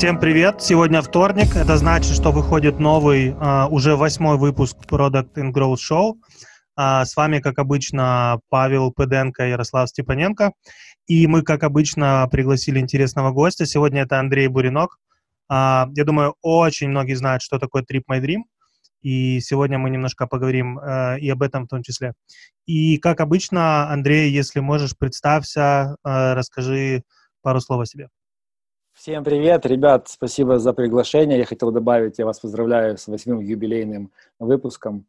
Всем привет! Сегодня вторник. Это значит, что выходит новый, uh, уже восьмой выпуск Product and Growth Show. Uh, с вами, как обычно, Павел Пыденко и Ярослав Степаненко. И мы, как обычно, пригласили интересного гостя. Сегодня это Андрей Буринок. Uh, я думаю, очень многие знают, что такое Trip My Dream. И сегодня мы немножко поговорим э, и об этом в том числе. И, как обычно, Андрей, если можешь, представься, э, расскажи пару слов о себе. Всем привет, ребят, спасибо за приглашение. Я хотел добавить, я вас поздравляю с восьмым юбилейным выпуском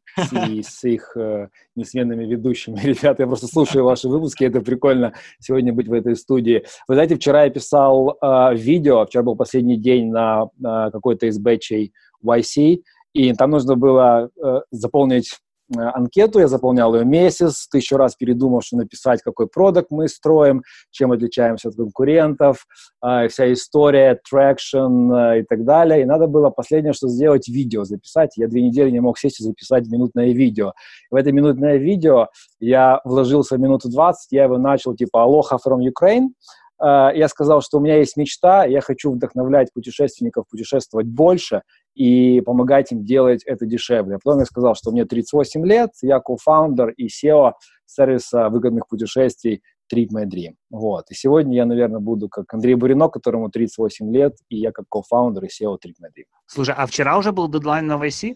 и с их э, несменными ведущими. Ребята, я просто слушаю ваши выпуски, это прикольно сегодня быть в этой студии. Вы знаете, вчера я писал э, видео, вчера был последний день на э, какой-то из бэтчей YC, и там нужно было э, заполнить анкету, я заполнял ее месяц, тысячу раз передумал, что написать, какой продукт мы строим, чем отличаемся от конкурентов, э, вся история, traction э, и так далее. И надо было последнее, что сделать, видео записать. Я две недели не мог сесть и записать минутное видео. в это минутное видео я вложился в минуту 20, я его начал типа «Aloha from Ukraine», э, я сказал, что у меня есть мечта, я хочу вдохновлять путешественников путешествовать больше, и помогать им делать это дешевле. Потом я сказал, что мне 38 лет, я co-founder и CEO сервиса выгодных путешествий Trip My Dream. Вот. И сегодня я, наверное, буду как Андрей Бурино, которому 38 лет, и я как кофаундер и SEO Trip My Dream. Слушай, а вчера уже был дедлайн на YC?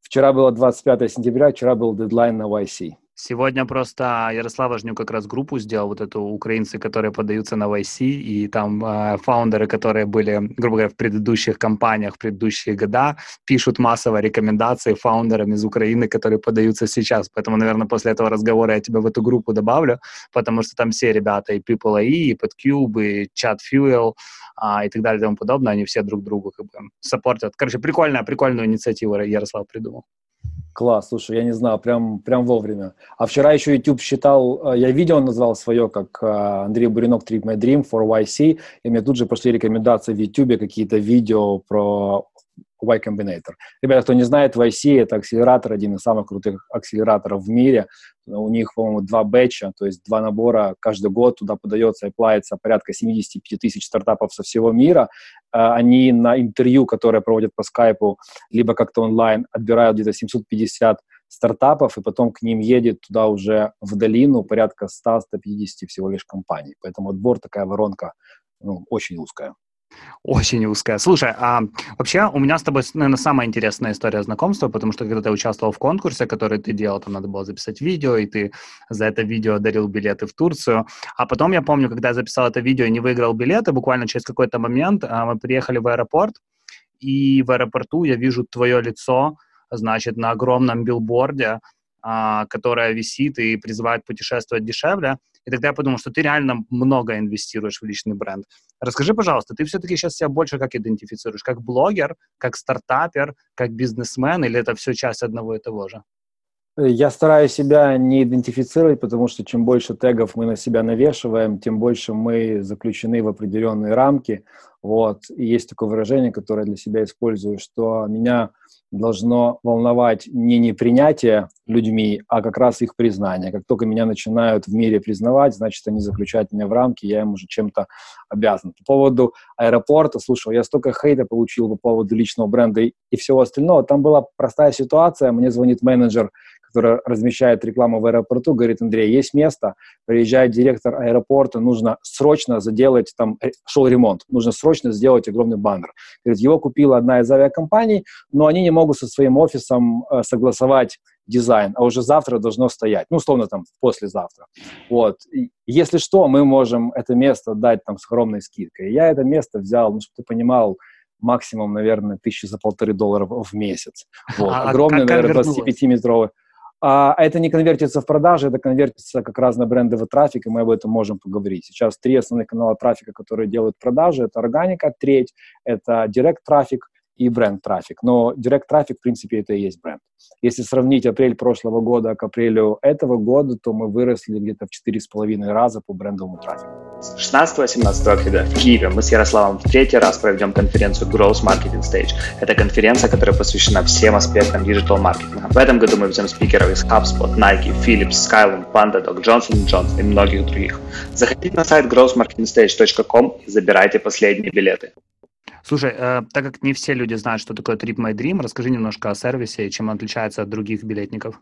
Вчера было 25 сентября, вчера был дедлайн на YC. Сегодня просто Ярослав Важнюк как раз группу сделал, вот эту украинцы, которые подаются на YC, и там э, фаундеры, которые были, грубо говоря, в предыдущих компаниях, в предыдущие года, пишут массово рекомендации фаундерам из Украины, которые подаются сейчас. Поэтому, наверное, после этого разговора я тебя в эту группу добавлю, потому что там все ребята, и People.ai, и PodCube, и Chat Fuel, а, и так далее и тому подобное, они все друг другу как бы саппортят. Короче, прикольная, прикольную инициативу Ярослав придумал. Класс, слушай, я не знал, прям, прям вовремя. А вчера еще YouTube считал, э, я видео назвал свое, как э, Андрей Буринок Trip My Dream for YC, и мне тут же пошли рекомендации в YouTube, какие-то видео про Y Combinator. Ребята, кто не знает, YC — это акселератор, один из самых крутых акселераторов в мире. У них, по-моему, два бэтча, то есть два набора каждый год туда подается и плавится порядка 75 тысяч стартапов со всего мира. А, они на интервью, которое проводят по скайпу, либо как-то онлайн, отбирают где-то 750 стартапов, и потом к ним едет туда уже в долину порядка 100-150 всего лишь компаний. Поэтому отбор такая воронка ну, очень узкая. Очень узкая. Слушай, а вообще у меня с тобой, наверное, самая интересная история знакомства, потому что когда ты участвовал в конкурсе, который ты делал, там надо было записать видео, и ты за это видео дарил билеты в Турцию. А потом я помню, когда я записал это видео и не выиграл билеты, буквально через какой-то момент а, мы приехали в аэропорт, и в аэропорту я вижу твое лицо, значит, на огромном билборде, а, которая висит и призывает путешествовать дешевле. И тогда я подумал, что ты реально много инвестируешь в личный бренд. Расскажи, пожалуйста, ты все-таки сейчас себя больше как идентифицируешь? Как блогер, как стартапер, как бизнесмен, или это все часть одного и того же? Я стараюсь себя не идентифицировать, потому что чем больше тегов мы на себя навешиваем, тем больше мы заключены в определенные рамки. Вот. И есть такое выражение, которое я для себя использую, что меня должно волновать не непринятие людьми, а как раз их признание. Как только меня начинают в мире признавать, значит, они заключают меня в рамки, я им уже чем-то обязан. По поводу аэропорта, слушай, я столько хейта получил по поводу личного бренда и, и всего остального. Там была простая ситуация, мне звонит менеджер который размещает рекламу в аэропорту, говорит, Андрей, есть место, приезжает директор аэропорта, нужно срочно заделать, там э, шел ремонт, нужно срочно сделать огромный баннер. Говорит, его купила одна из авиакомпаний, но они не могут со своим офисом э, согласовать дизайн, а уже завтра должно стоять, ну, условно, там, послезавтра. Вот. И если что, мы можем это место дать там с огромной скидкой. Я это место взял, ну, чтобы ты понимал, максимум, наверное, тысячи за полторы долларов в месяц. Вот. А, Огромный, наверное, 25-метровый. А это не конвертится в продажи, это конвертится как раз на брендовый трафик, и мы об этом можем поговорить. Сейчас три основных канала трафика, которые делают продажи, это органика, треть, это директ трафик, и бренд-трафик. Но директ-трафик, в принципе, это и есть бренд. Если сравнить апрель прошлого года к апрелю этого года, то мы выросли где-то в 4,5 раза по брендовому трафику. 16-17 октября в Киеве мы с Ярославом в третий раз проведем конференцию Growth Marketing Stage. Это конференция, которая посвящена всем аспектам digital-маркетинга. В этом году мы везем спикеров из HubSpot, Nike, Philips, Skylum, PandaDoc, Johnson Johnson и многих других. Заходите на сайт growthmarketingstage.com и забирайте последние билеты. Слушай, э, так как не все люди знают, что такое Trip My Dream, расскажи немножко о сервисе и чем он отличается от других билетников.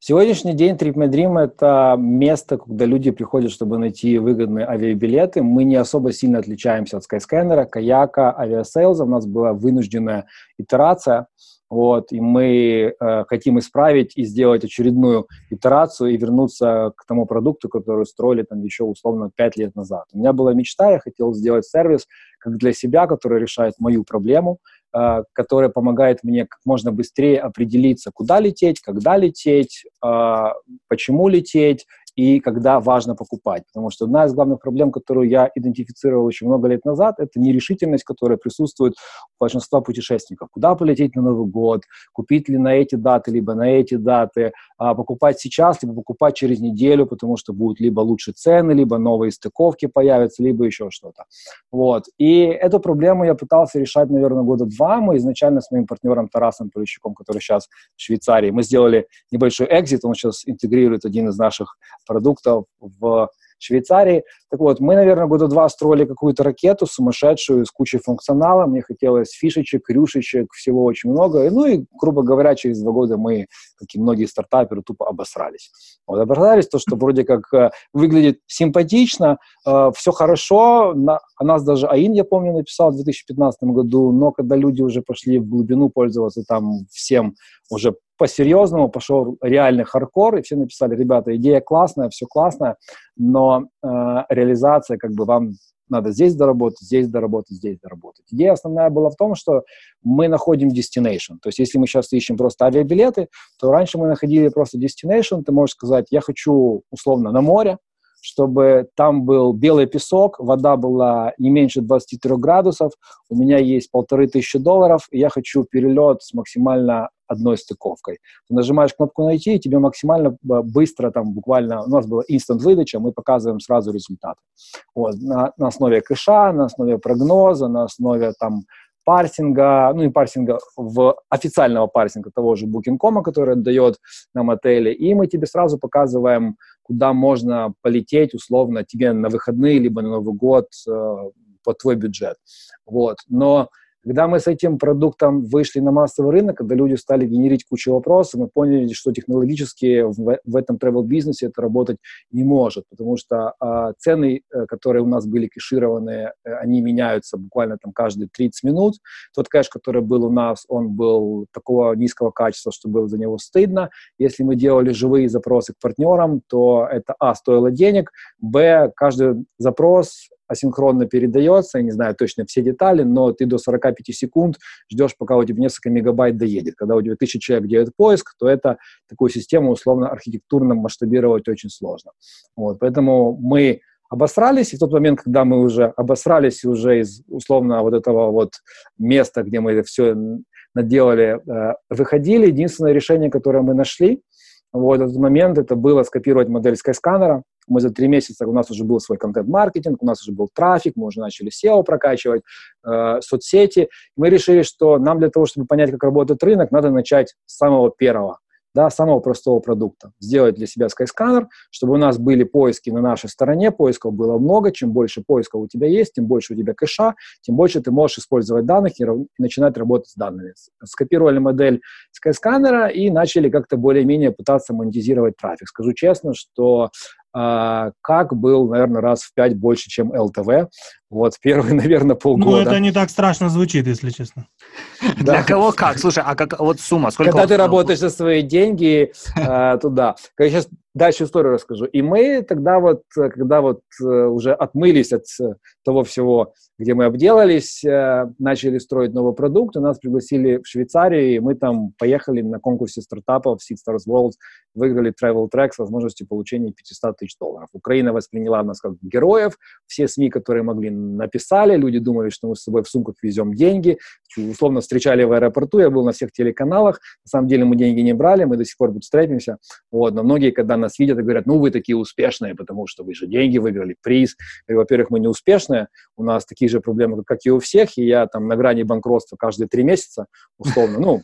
Сегодняшний день Trip My Dream – это место, куда люди приходят, чтобы найти выгодные авиабилеты. Мы не особо сильно отличаемся от Skyscanner, Kayak а, Aviasales а. У нас была вынужденная итерация, вот, и мы э, хотим исправить и сделать очередную итерацию и вернуться к тому продукту, который строили там еще условно 5 лет назад. У меня была мечта, я хотел сделать сервис как для себя, который решает мою проблему – Э, которая помогает мне как можно быстрее определиться, куда лететь, когда лететь, э, почему лететь и когда важно покупать. Потому что одна из главных проблем, которую я идентифицировал очень много лет назад, это нерешительность, которая присутствует большинства путешественников. Куда полететь на Новый год, купить ли на эти даты, либо на эти даты, а покупать сейчас, либо покупать через неделю, потому что будут либо лучше цены, либо новые стыковки появятся, либо еще что-то. Вот. И эту проблему я пытался решать, наверное, года два. Мы изначально с моим партнером Тарасом Полищуком, который сейчас в Швейцарии, мы сделали небольшой экзит, он сейчас интегрирует один из наших продуктов в Швейцарии. Так вот, мы, наверное, года два строили какую-то ракету сумасшедшую с кучей функционала. Мне хотелось фишечек, рюшечек, всего очень много. Ну и, грубо говоря, через два года мы, как и многие стартаперы, тупо обосрались. Вот, обосрались, то, что вроде как э, выглядит симпатично, э, все хорошо. На, о нас даже АИН, я помню, написал в 2015 году, но когда люди уже пошли в глубину пользоваться там всем уже по-серьезному пошел реальный хардкор, и все написали, ребята, идея классная, все классно, но э, реализация, как бы вам надо здесь доработать, здесь доработать, здесь доработать. Идея основная была в том, что мы находим destination. То есть если мы сейчас ищем просто авиабилеты, то раньше мы находили просто destination, ты можешь сказать, я хочу условно на море, чтобы там был белый песок, вода была не меньше 23 градусов, у меня есть полторы тысячи долларов, и я хочу перелет с максимально одной стыковкой. Ты нажимаешь кнопку «Найти», и тебе максимально быстро, там буквально, у нас была instant выдача, мы показываем сразу результаты. Вот, на, на основе кэша, на основе прогноза, на основе там парсинга, ну и парсинга в официального парсинга того же Booking.com, который дает нам отели, и мы тебе сразу показываем, куда можно полететь условно тебе на выходные либо на Новый год э, под твой бюджет. Вот. Но когда мы с этим продуктом вышли на массовый рынок, когда люди стали генерить кучу вопросов, мы поняли, что технологически в, в этом travel-бизнесе это работать не может, потому что э, цены, которые у нас были кэшированные, э, они меняются буквально там каждые 30 минут. Тот кэш, который был у нас, он был такого низкого качества, что было за него стыдно. Если мы делали живые запросы к партнерам, то это, а, стоило денег, б, каждый запрос асинхронно передается, я не знаю точно все детали, но ты до 45 секунд ждешь, пока у тебя несколько мегабайт доедет. Когда у тебя тысяча человек делает поиск, то это такую систему условно архитектурно масштабировать очень сложно. Вот, поэтому мы обосрались, и в тот момент, когда мы уже обосрались уже из условно вот этого вот места, где мы все наделали, э, выходили, единственное решение, которое мы нашли, вот этот момент, это было скопировать модель Skyscanner, мы за три месяца, у нас уже был свой контент-маркетинг, у нас уже был трафик, мы уже начали SEO прокачивать, э, соцсети. Мы решили, что нам для того, чтобы понять, как работает рынок, надо начать с самого первого да, самого простого продукта. Сделать для себя Skyscanner, чтобы у нас были поиски на нашей стороне, поисков было много. Чем больше поисков у тебя есть, тем больше у тебя кэша, тем больше ты можешь использовать данных и, и начинать работать с данными. Скопировали модель Skyscanner и начали как-то более-менее пытаться монетизировать трафик. Скажу честно, что как был, наверное, раз в пять больше, чем ЛТВ. Вот первые, наверное, полгода. Ну, это не так страшно звучит, если честно. Для кого как? Слушай, а как вот сумма? Сколько Когда ты работаешь за свои деньги, э, туда. Я сейчас дальше историю расскажу. И мы тогда вот, когда вот э, уже отмылись от э, того всего, где мы обделались, начали строить новый продукт, и нас пригласили в Швейцарию, и мы там поехали на конкурсе стартапов Seed Stars World, выиграли Travel Track с возможностью получения 500 тысяч долларов. Украина восприняла нас как героев, все СМИ, которые могли, написали, люди думали, что мы с собой в сумках везем деньги, условно встречали в аэропорту, я был на всех телеканалах, на самом деле мы деньги не брали, мы до сих пор бутстрепимся, вот, но многие, когда нас видят говорят, ну, вы такие успешные, потому что вы же деньги выиграли, приз, и, во-первых, мы не успешные, у нас такие же проблемы, как и у всех, и я там на грани банкротства каждые три месяца, условно, ну,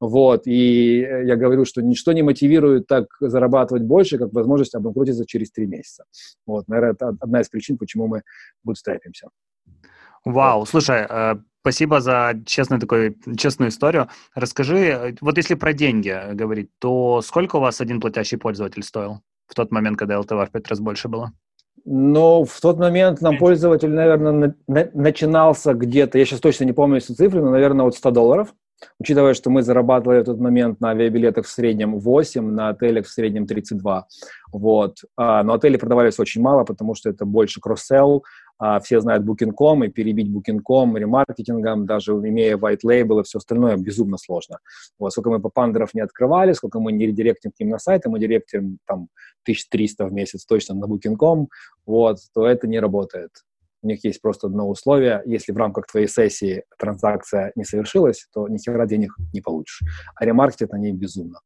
вот, и я говорю, что ничто не мотивирует так зарабатывать больше, как возможность обанкротиться через три месяца. Вот, наверное, это одна из причин, почему мы бутстрапимся. Вау, слушай, э, Спасибо за честную такую честную историю. Расскажи, вот если про деньги говорить, то сколько у вас один платящий пользователь стоил в тот момент, когда LTV в пять раз больше было? Но в тот момент нам пользователь, наверное, на, на, начинался где-то, я сейчас точно не помню эти цифры, но, наверное, от 100 долларов. Учитывая, что мы зарабатывали в тот момент на авиабилетах в среднем 8, на отелях в среднем 32. Вот. А, но отели продавались очень мало, потому что это больше кросс-селл, все знают Booking.com, и перебить Booking.com ремаркетингом, даже имея white label и все остальное, безумно сложно. Вот, сколько мы по пандеров не открывали, сколько мы не редиректим к ним на сайты, мы директим там 1300 в месяц точно на Booking.com, вот, то это не работает у них есть просто одно условие. Если в рамках твоей сессии транзакция не совершилась, то ни хера денег не получишь. А ремаркетят они безумно.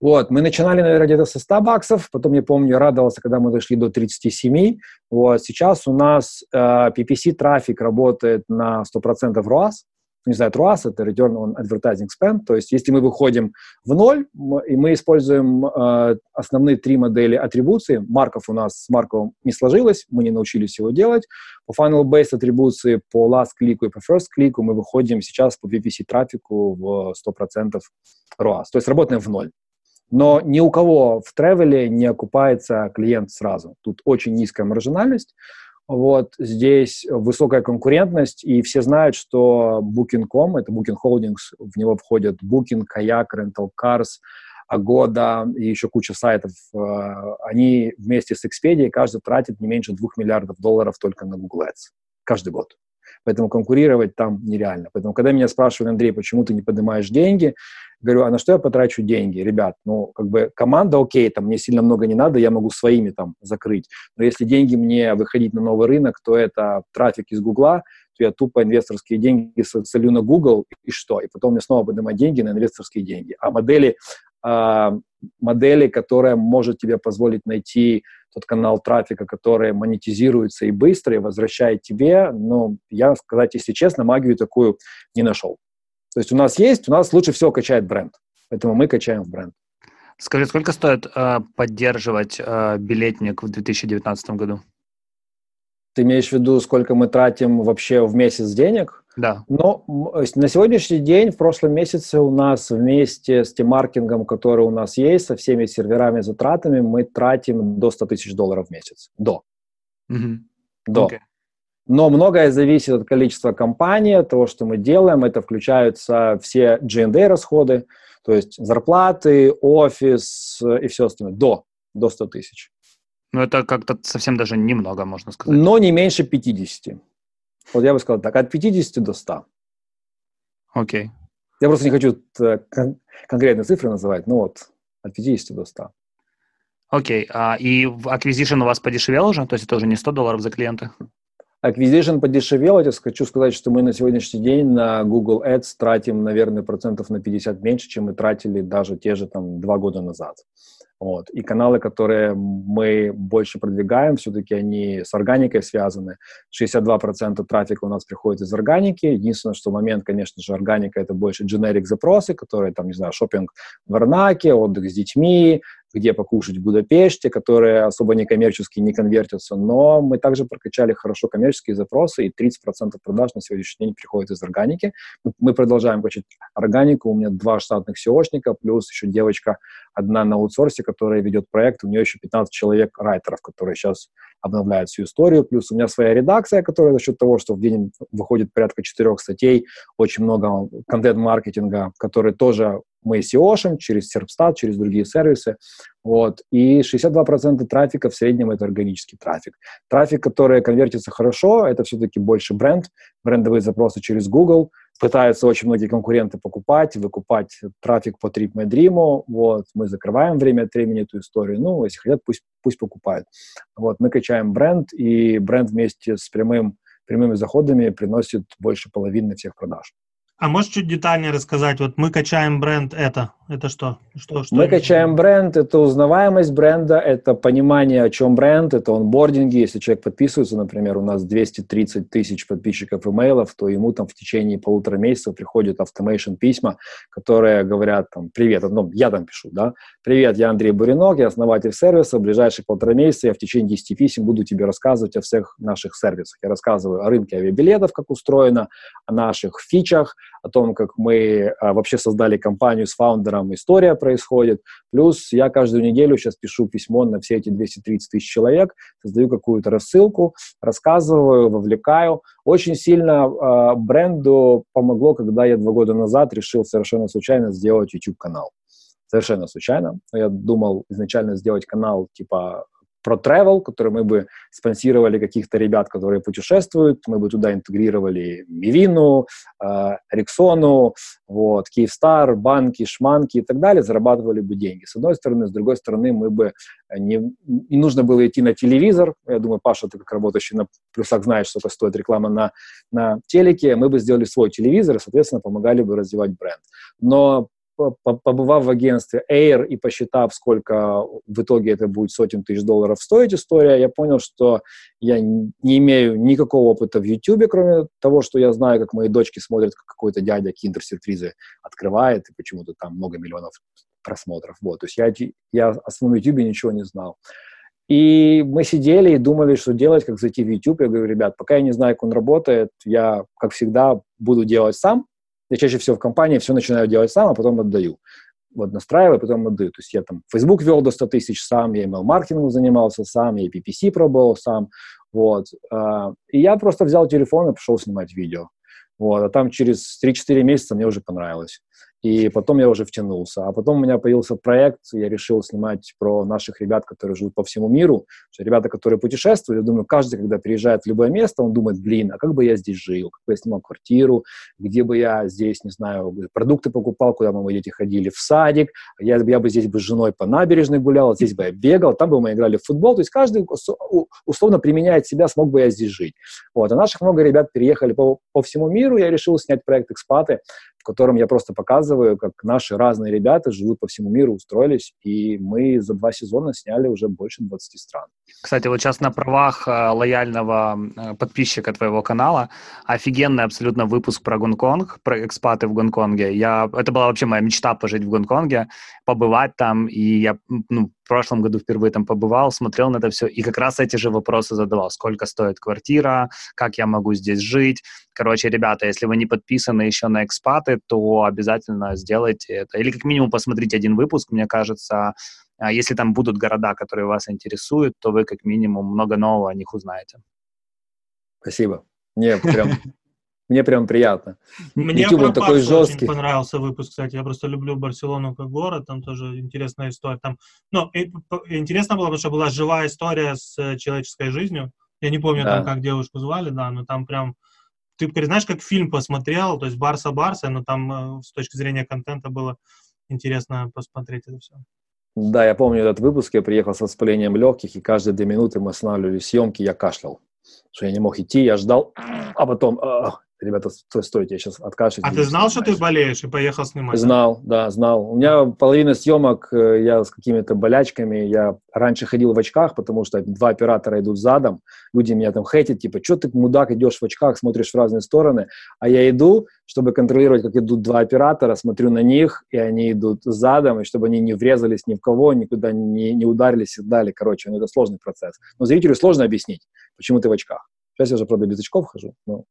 Вот, мы начинали, наверное, где-то со 100 баксов, потом, я помню, радовался, когда мы дошли до 37. Вот, сейчас у нас э, PPC-трафик работает на 100% ROAS, не знаю, ROAS — это Return on Advertising Spend, то есть если мы выходим в ноль, и мы используем э, основные три модели атрибуции, марков у нас с марковым не сложилось, мы не научились его делать, по Funnel-Based атрибуции, по Last Click и по First Click мы выходим сейчас по VPC трафику в 100% ROAS, то есть работаем в ноль. Но ни у кого в тревеле не окупается клиент сразу. Тут очень низкая маржинальность, вот здесь высокая конкурентность, и все знают, что Booking.com, это Booking Holdings, в него входят Booking, Kayak, Rental Cars, Agoda и еще куча сайтов. Э, они вместе с Expedia каждый тратит не меньше 2 миллиардов долларов только на Google Ads каждый год. Поэтому конкурировать там нереально. Поэтому, когда меня спрашивают, Андрей, почему ты не поднимаешь деньги, говорю, а на что я потрачу деньги? Ребят, ну, как бы команда окей, там мне сильно много не надо, я могу своими там закрыть. Но если деньги мне выходить на новый рынок, то это трафик из Гугла, то я тупо инвесторские деньги солю на Google, и что? И потом мне снова поднимать деньги на инвесторские деньги. А модели, э, модели, которая может тебе позволить найти тот канал трафика, который монетизируется и быстро, и возвращает тебе, но я, сказать, если честно, магию такую не нашел. То есть у нас есть, у нас лучше всего качает бренд. Поэтому мы качаем в бренд. Скажи, сколько стоит э, поддерживать э, билетник в 2019 году? Ты имеешь в виду, сколько мы тратим вообще в месяц денег? Да. Но на сегодняшний день, в прошлом месяце у нас вместе с тем маркетингом, который у нас есть, со всеми серверами, затратами, мы тратим до 100 тысяч долларов в месяц. До. Угу. До. Okay. Но многое зависит от количества компаний, от того, что мы делаем. Это включаются все G&A расходы, то есть зарплаты, офис и все остальное. До, до 100 тысяч. Ну, это как-то совсем даже немного, можно сказать. Но не меньше 50. Вот я бы сказал так, от 50 до 100. Окей. Okay. Я просто не хочу э, кон- конкретные цифры называть, но вот от 50 до 100. Окей, okay. а, и acquisition у вас подешевел уже? То есть это уже не 100 долларов за клиента? Acquisition подешевел, я хочу сказать, что мы на сегодняшний день на Google Ads тратим, наверное, процентов на 50 меньше, чем мы тратили даже те же там два года назад. Вот. И каналы, которые мы больше продвигаем, все-таки они с органикой связаны. 62% трафика у нас приходит из органики. Единственное, что момент, конечно же, органика — это больше generic запросы, которые, там, не знаю, шопинг в Варнаке, отдых с детьми, где покушать в Будапеште, которые особо не коммерческие, не конвертятся, но мы также прокачали хорошо коммерческие запросы, и 30% продаж на сегодняшний день приходит из органики. Мы продолжаем качать органику, у меня два штатных SEOшника, плюс еще девочка одна на аутсорсе, которая ведет проект, у нее еще 15 человек райтеров, которые сейчас обновляют всю историю, плюс у меня своя редакция, которая за счет того, что в день выходит порядка четырех статей, очень много контент-маркетинга, который тоже мы SEO через Серпстат, через другие сервисы. Вот. И 62% трафика в среднем это органический трафик. Трафик, который конвертится хорошо, это все-таки больше бренд, брендовые запросы через Google. Пытаются очень многие конкуренты покупать, выкупать трафик по TripMyDream. Вот. Мы закрываем время от времени эту историю. Ну, если хотят, пусть, пусть покупают. Вот. Мы качаем бренд, и бренд вместе с прямым, прямыми заходами приносит больше половины всех продаж. А можешь чуть детальнее рассказать? Вот мы качаем бренд это. Это что? что, что Мы качаем бренд, это узнаваемость бренда, это понимание, о чем бренд, это онбординги. Если человек подписывается, например, у нас 230 тысяч подписчиков имейлов, то ему там в течение полутора месяцев приходят автомейшн письма, которые говорят там, привет, ну, я там пишу, да, привет, я Андрей Буринок, я основатель сервиса, в ближайшие полтора месяца я в течение 10 писем буду тебе рассказывать о всех наших сервисах. Я рассказываю о рынке авиабилетов, как устроено, о наших фичах, о том, как мы а, вообще создали компанию с фаундером, история происходит. Плюс я каждую неделю сейчас пишу письмо на все эти 230 тысяч человек, создаю какую-то рассылку, рассказываю, вовлекаю. Очень сильно э, бренду помогло, когда я два года назад решил совершенно случайно сделать YouTube-канал. Совершенно случайно. Я думал изначально сделать канал типа про travel, который мы бы спонсировали каких-то ребят, которые путешествуют, мы бы туда интегрировали Мивину, э, Рексону, вот, Киевстар, банки, шманки и так далее, зарабатывали бы деньги. С одной стороны, с другой стороны, мы бы не, не нужно было идти на телевизор. Я думаю, Паша, ты как работающий на плюсах знаешь, сколько стоит реклама на, на телеке. Мы бы сделали свой телевизор и, соответственно, помогали бы развивать бренд. Но побывав в агентстве Air и посчитав, сколько в итоге это будет сотен тысяч долларов стоить история, я понял, что я не имею никакого опыта в YouTube, кроме того, что я знаю, как мои дочки смотрят, как какой-то дядя киндер-сюрпризы открывает, и почему-то там много миллионов просмотров. Вот. То есть я, я о своем YouTube ничего не знал. И мы сидели и думали, что делать, как зайти в YouTube. Я говорю, ребят, пока я не знаю, как он работает, я, как всегда, буду делать сам, я чаще всего в компании все начинаю делать сам, а потом отдаю. Вот настраиваю, потом отдаю. То есть я там Facebook вел до 100 тысяч сам, я email-маркетингом занимался сам, я PPC пробовал сам. Вот. А, и я просто взял телефон и пошел снимать видео. Вот. А там через 3-4 месяца мне уже понравилось. И потом я уже втянулся. А потом у меня появился проект, я решил снимать про наших ребят, которые живут по всему миру. Ребята, которые путешествуют, я думаю, каждый, когда приезжает в любое место, он думает, блин, а как бы я здесь жил, как бы я снимал квартиру, где бы я здесь, не знаю, продукты покупал, куда бы мои дети ходили, в садик, я, я бы здесь бы с женой по набережной гулял, здесь бы я бегал, там бы мы играли в футбол. То есть каждый условно применяет себя, смог бы я здесь жить. Вот. А наших много ребят переехали по, по всему миру, я решил снять проект «Экспаты», в котором я просто показываю, как наши разные ребята живут по всему миру, устроились, и мы за два сезона сняли уже больше 20 стран. Кстати, вот сейчас на правах э, лояльного э, подписчика твоего канала офигенный абсолютно выпуск про Гонконг, про экспаты в Гонконге. Я, это была вообще моя мечта пожить в Гонконге, побывать там, и я ну, в прошлом году впервые там побывал, смотрел на это все, и как раз эти же вопросы задавал. Сколько стоит квартира, как я могу здесь жить. Короче, ребята, если вы не подписаны еще на экспаты, то обязательно сделайте это. Или как минимум посмотрите один выпуск, мне кажется, а если там будут города, которые вас интересуют, то вы как минимум много нового о них узнаете. Спасибо. Мне прям, мне прям приятно. Мне YouTube он такой жесткий. очень понравился выпуск, кстати. Я просто люблю Барселону как город, там тоже интересная история. Там, ну, и, интересно было, потому что была живая история с э, человеческой жизнью. Я не помню, да. там, как девушку звали, да, но там прям ты знаешь, как фильм посмотрел, то есть Барса-Барса, но там э, с точки зрения контента было интересно посмотреть это все. Да, я помню этот выпуск, я приехал с воспалением легких, и каждые две минуты мы останавливали съемки, я кашлял, что я не мог идти, я ждал, а потом а, ребята, стой, стойте, я сейчас откашляюсь. А ты знал, что ты болеешь и поехал снимать? Знал, да, знал. У меня половина съемок, э, я с какими-то болячками, я раньше ходил в очках, потому что два оператора идут задом, люди меня там хейтят, типа, что ты, мудак, идешь в очках, смотришь в разные стороны, а я иду, чтобы контролировать, как идут два оператора, смотрю на них, и они идут задом, и чтобы они не врезались ни в кого, никуда не, не ударились и так далее. Короче, ну, это сложный процесс. Но зрителю сложно объяснить, почему ты в очках. Сейчас я уже, правда, без очков хожу, но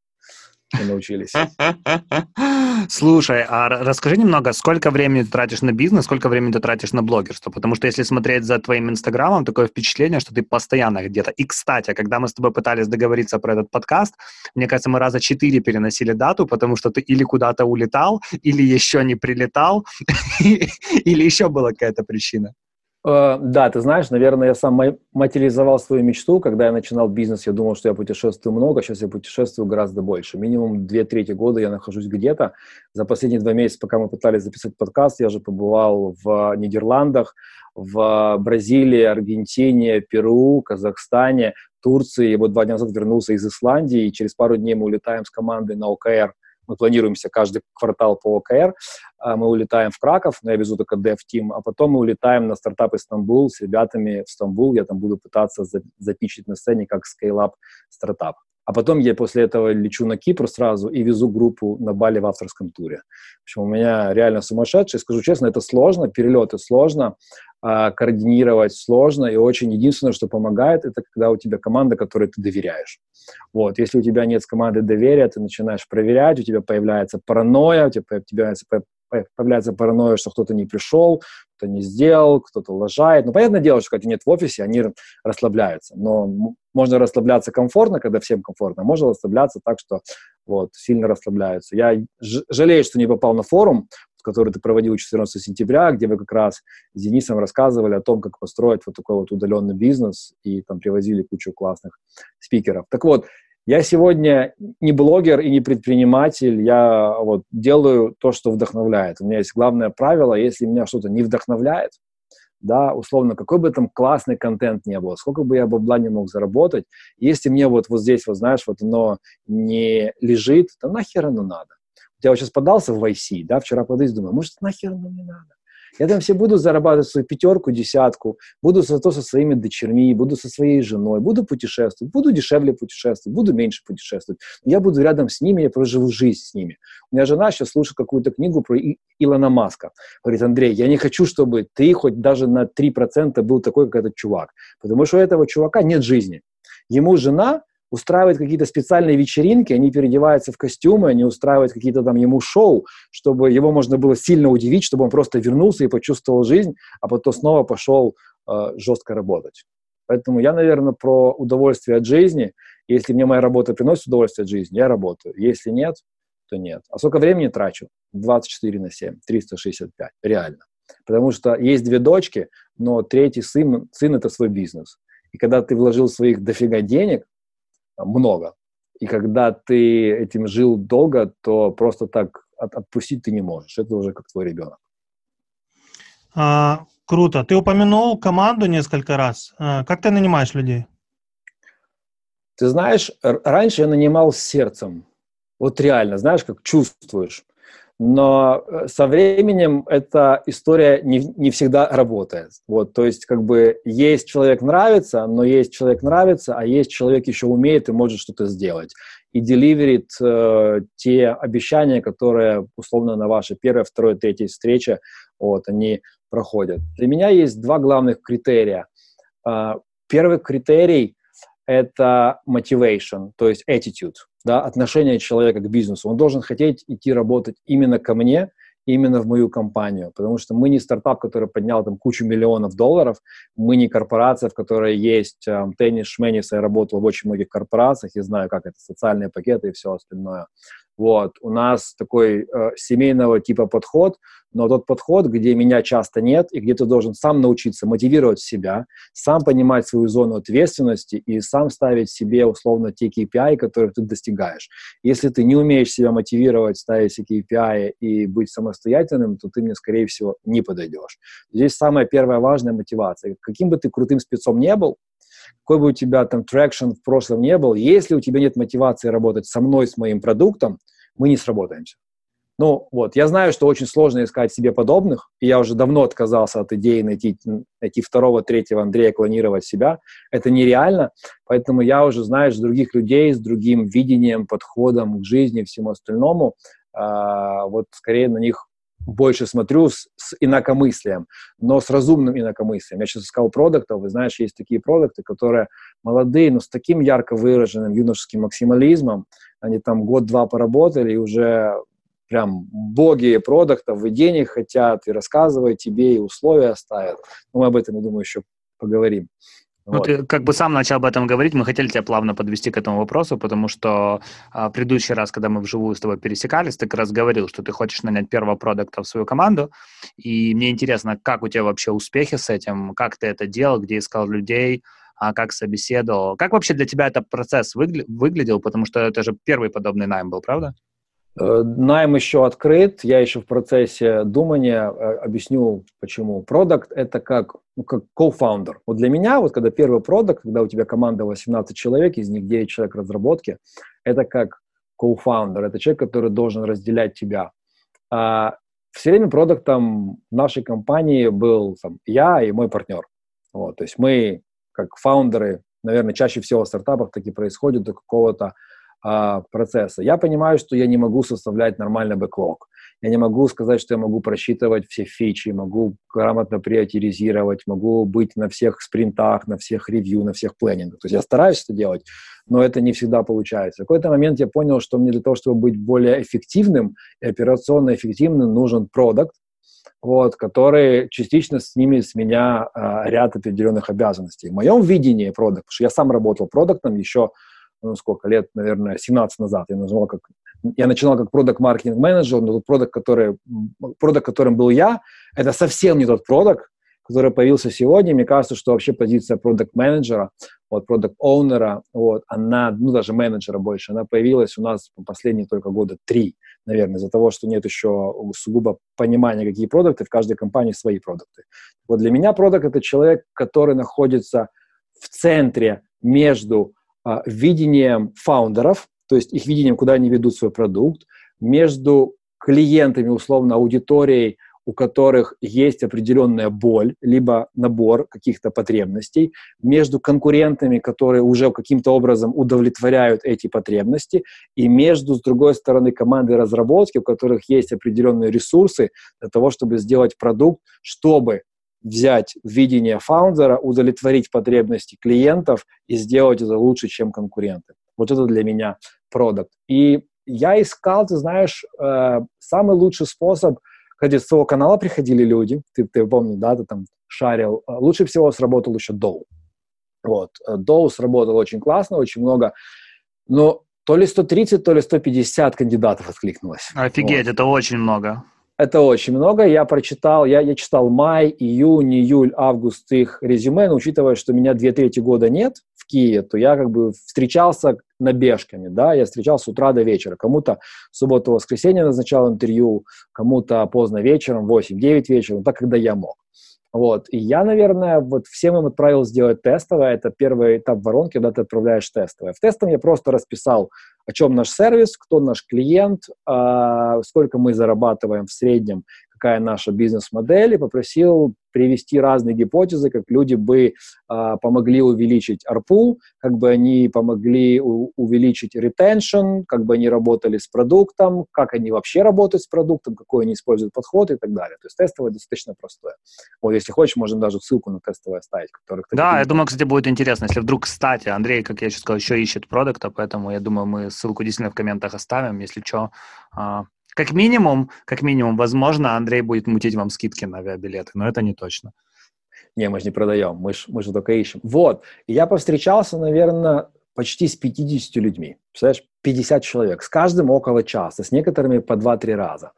мы научились. Слушай, а расскажи немного, сколько времени ты тратишь на бизнес, сколько времени ты тратишь на блогерство? Потому что если смотреть за твоим инстаграмом, такое впечатление, что ты постоянно где-то. И, кстати, когда мы с тобой пытались договориться про этот подкаст, мне кажется, мы раза четыре переносили дату, потому что ты или куда-то улетал, или еще не прилетал, или еще была какая-то причина. Uh, да, ты знаешь, наверное, я сам материализовал свою мечту. Когда я начинал бизнес, я думал, что я путешествую много, сейчас я путешествую гораздо больше. Минимум две трети года я нахожусь где-то. За последние два месяца, пока мы пытались записать подкаст, я уже побывал в Нидерландах, в Бразилии, Аргентине, Перу, Казахстане, Турции. И вот два дня назад вернулся из Исландии, и через пару дней мы улетаем с командой на ОКР мы планируемся каждый квартал по ОКР, а, мы улетаем в Краков, но я везу только Dev Team, а потом мы улетаем на стартап Стамбул с ребятами в Стамбул, я там буду пытаться запичить на сцене как scale-up стартап. А потом я после этого лечу на Кипр сразу и везу группу на Бали в авторском туре. В общем, у меня реально сумасшедший. Скажу честно, это сложно, перелеты сложно, а, координировать сложно, и очень единственное, что помогает, это когда у тебя команда, которой ты доверяешь. Вот, если у тебя нет команды доверия, ты начинаешь проверять, у тебя появляется паранойя, у тебя появляется появляется паранойя, что кто-то не пришел, кто-то не сделал, кто-то лажает. Ну, понятное дело, что когда нет в офисе, они расслабляются. Но можно расслабляться комфортно, когда всем комфортно, можно расслабляться так, что вот, сильно расслабляются. Я жалею, что не попал на форум, который ты проводил 14 сентября, где вы как раз с Денисом рассказывали о том, как построить вот такой вот удаленный бизнес, и там привозили кучу классных спикеров. Так вот, я сегодня не блогер и не предприниматель, я вот делаю то, что вдохновляет. У меня есть главное правило, если меня что-то не вдохновляет, да, условно, какой бы там классный контент не был, сколько бы я бабла не мог заработать, если мне вот, вот здесь, вот знаешь, вот оно не лежит, то нахер оно надо. Я вот сейчас подался в YC, да, вчера подаюсь, думаю, может, нахер оно не надо? Я там все буду зарабатывать свою пятерку, десятку, буду зато со своими дочерьми, буду со своей женой, буду путешествовать, буду дешевле путешествовать, буду меньше путешествовать. Я буду рядом с ними, я проживу жизнь с ними. У меня жена сейчас слушает какую-то книгу про Илона Маска. Говорит, Андрей, я не хочу, чтобы ты хоть даже на 3% был такой, как этот чувак. Потому что у этого чувака нет жизни. Ему жена устраивает какие-то специальные вечеринки, они переодеваются в костюмы, они устраивают какие-то там ему шоу, чтобы его можно было сильно удивить, чтобы он просто вернулся и почувствовал жизнь, а потом снова пошел э, жестко работать. Поэтому я, наверное, про удовольствие от жизни. Если мне моя работа приносит удовольствие от жизни, я работаю. Если нет, то нет. А сколько времени трачу? 24 на 7, 365. Реально. Потому что есть две дочки, но третий сын, сын – это свой бизнес. И когда ты вложил своих дофига денег, много. И когда ты этим жил долго, то просто так от, отпустить ты не можешь. Это уже как твой ребенок. А, круто. Ты упомянул команду несколько раз. А, как ты нанимаешь людей? Ты знаешь, раньше я нанимал сердцем. Вот реально, знаешь, как чувствуешь. Но э, со временем эта история не, не всегда работает. Вот, то есть, как бы, есть человек нравится, но есть человек нравится, а есть человек еще умеет и может что-то сделать. И деливерит э, те обещания, которые, условно, на вашей первой, второй, третьей встрече, вот, они проходят. Для меня есть два главных критерия. Э, первый критерий – это motivation, то есть attitude – да, отношение человека к бизнесу. Он должен хотеть идти работать именно ко мне, именно в мою компанию, потому что мы не стартап, который поднял там кучу миллионов долларов, мы не корпорация, в которой есть э, теннис, шменис, я работал в очень многих корпорациях и знаю, как это, социальные пакеты и все остальное. Вот, у нас такой э, семейного типа подход, но тот подход, где меня часто нет, и где ты должен сам научиться мотивировать себя, сам понимать свою зону ответственности и сам ставить себе условно те KPI, которые ты достигаешь. Если ты не умеешь себя мотивировать, ставить себе KPI и быть самостоятельным, то ты мне, скорее всего, не подойдешь. Здесь самая первая важная мотивация. Каким бы ты крутым спецом не был, какой бы у тебя там traction в прошлом не был, если у тебя нет мотивации работать со мной, с моим продуктом, мы не сработаемся. Ну, вот, я знаю, что очень сложно искать себе подобных, и я уже давно отказался от идеи найти, найти второго, третьего Андрея, клонировать себя. Это нереально, поэтому я уже, знаешь, других людей с другим видением, подходом к жизни, всему остальному, э, вот скорее на них больше смотрю с, с инакомыслием, но с разумным инакомыслием. Я сейчас искал продуктов, вы знаешь, есть такие продукты, которые молодые, но с таким ярко выраженным юношеским максимализмом, они там год-два поработали и уже прям боги продуктов, и денег хотят, и рассказывают тебе, и условия ставят. Но мы об этом, я думаю, еще поговорим. Ну, вот. ты как бы сам начал об этом говорить, мы хотели тебя плавно подвести к этому вопросу, потому что а, предыдущий раз, когда мы вживую с тобой пересекались, ты как раз говорил, что ты хочешь нанять первого продукта в свою команду, и мне интересно, как у тебя вообще успехи с этим, как ты это делал, где искал людей, а как собеседовал, как вообще для тебя этот процесс выгля- выглядел, потому что это же первый подобный найм был, правда? Э, найм еще открыт, я еще в процессе думания, э, объясню почему. Продукт – это как, ну, как co-founder. Вот для меня, вот когда первый продукт, когда у тебя команда 18 человек, из них 9 человек разработки, это как co-founder, это человек, который должен разделять тебя. А, все время продуктом нашей компании был там, я и мой партнер. Вот, то есть мы, как фаундеры, наверное, чаще всего в стартапах таки происходит до какого-то а, процесса. Я понимаю, что я не могу составлять нормальный бэклог. Я не могу сказать, что я могу просчитывать все фичи, могу грамотно приоритизировать, могу быть на всех спринтах, на всех ревью, на всех планингах. То есть я стараюсь это делать, но это не всегда получается. В какой-то момент я понял, что мне для того, чтобы быть более эффективным и операционно эффективным, нужен продукт, вот, который частично снимет с меня а, ряд определенных обязанностей. В моем видении продукт, потому что я сам работал продуктом еще ну, сколько лет, наверное, 17 назад. Я назвал как я начинал как продукт маркетинг менеджер, но тот продукт, который, продукт, которым был я, это совсем не тот продукт, который появился сегодня. Мне кажется, что вообще позиция продукт менеджера, вот продукт оунера, вот, она, ну даже менеджера больше, она появилась у нас последние только года три, наверное, из-за того, что нет еще сугубо понимания, какие продукты, в каждой компании свои продукты. Вот для меня продукт это человек, который находится в центре между видением фаундеров, то есть их видением, куда они ведут свой продукт, между клиентами, условно, аудиторией, у которых есть определенная боль, либо набор каких-то потребностей, между конкурентами, которые уже каким-то образом удовлетворяют эти потребности, и между, с другой стороны, командой разработки, у которых есть определенные ресурсы для того, чтобы сделать продукт, чтобы взять видение фаундера, удовлетворить потребности клиентов и сделать это лучше, чем конкуренты. Вот это для меня продукт. И я искал, ты знаешь, э, самый лучший способ, когда с своего канала приходили люди, ты, ты помнишь, да, ты там шарил, э, лучше всего сработал еще Доу. Вот, э, Доу сработал очень классно, очень много, но то ли 130, то ли 150 кандидатов откликнулось. Офигеть, вот. это очень много. Это очень много. Я прочитал, я, я читал май, июнь, июль, август их резюме, но учитывая, что меня две трети года нет в Киеве, то я как бы встречался набежками, да, я встречался с утра до вечера. Кому-то субботу-воскресенье назначал интервью, кому-то поздно вечером, 8-9 вечера, ну, так, когда я мог. Вот. И я, наверное, вот всем им отправил сделать тестовое. Это первый этап воронки, когда ты отправляешь тестовое. В тестовом я просто расписал о чем наш сервис, кто наш клиент, а, сколько мы зарабатываем в среднем, какая наша бизнес-модель, и попросил привести разные гипотезы, как люди бы а, помогли увеличить ARPU, как бы они помогли у, увеличить retention, как бы они работали с продуктом, как они вообще работают с продуктом, какой они используют подход и так далее. То есть тестовое достаточно простое. Вот, если хочешь, можно даже ссылку на тестовое оставить. Которых да, я думаю, кстати, будет интересно, если вдруг, кстати, Андрей, как я сейчас сказал, еще ищет продукта, поэтому я думаю, мы ссылку действительно в комментах оставим, если что, как минимум, как минимум, возможно, Андрей будет мутить вам скидки на авиабилеты, но это не точно. Не, мы же не продаем, мы же, мы же только ищем. Вот, и я повстречался, наверное, почти с 50 людьми. Представляешь, 50 человек, с каждым около часа, с некоторыми по 2-3 раза.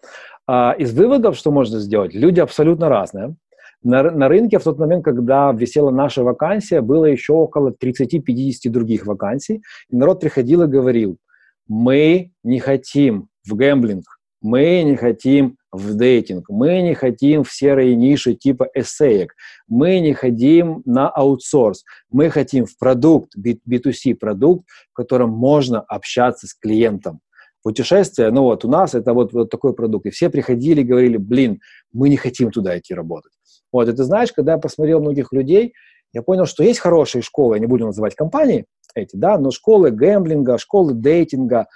А, из выводов, что можно сделать, люди абсолютно разные. На, на рынке в тот момент, когда висела наша вакансия, было еще около 30-50 других вакансий. И народ приходил и говорил, мы не хотим в гэмблинг, мы не хотим в дейтинг, мы не хотим в серые ниши типа эссеек, мы не хотим на аутсорс, мы хотим в продукт, B2C продукт, в котором можно общаться с клиентом. Путешествие, ну вот у нас это вот, вот такой продукт. И все приходили и говорили, блин, мы не хотим туда идти работать. Вот, и ты знаешь, когда я посмотрел многих людей, я понял, что есть хорошие школы, я не буду называть компании эти, да, но школы гэмблинга, школы дейтинга,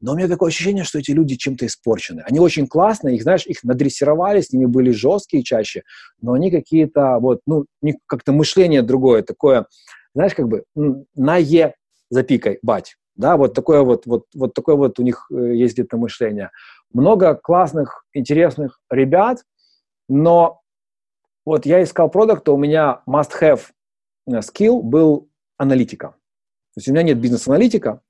но у меня такое ощущение, что эти люди чем-то испорчены. Они очень классные, их, знаешь, их надрессировали, с ними были жесткие чаще, но они какие-то, вот, ну, как-то мышление другое, такое, знаешь, как бы на «е» запикай, бать. Да, вот такое вот, вот, вот такое вот у них э, есть где-то мышление. Много классных, интересных ребят, но вот я искал продукт, у меня must-have э, skill был аналитика. То есть у меня нет бизнес-аналитика,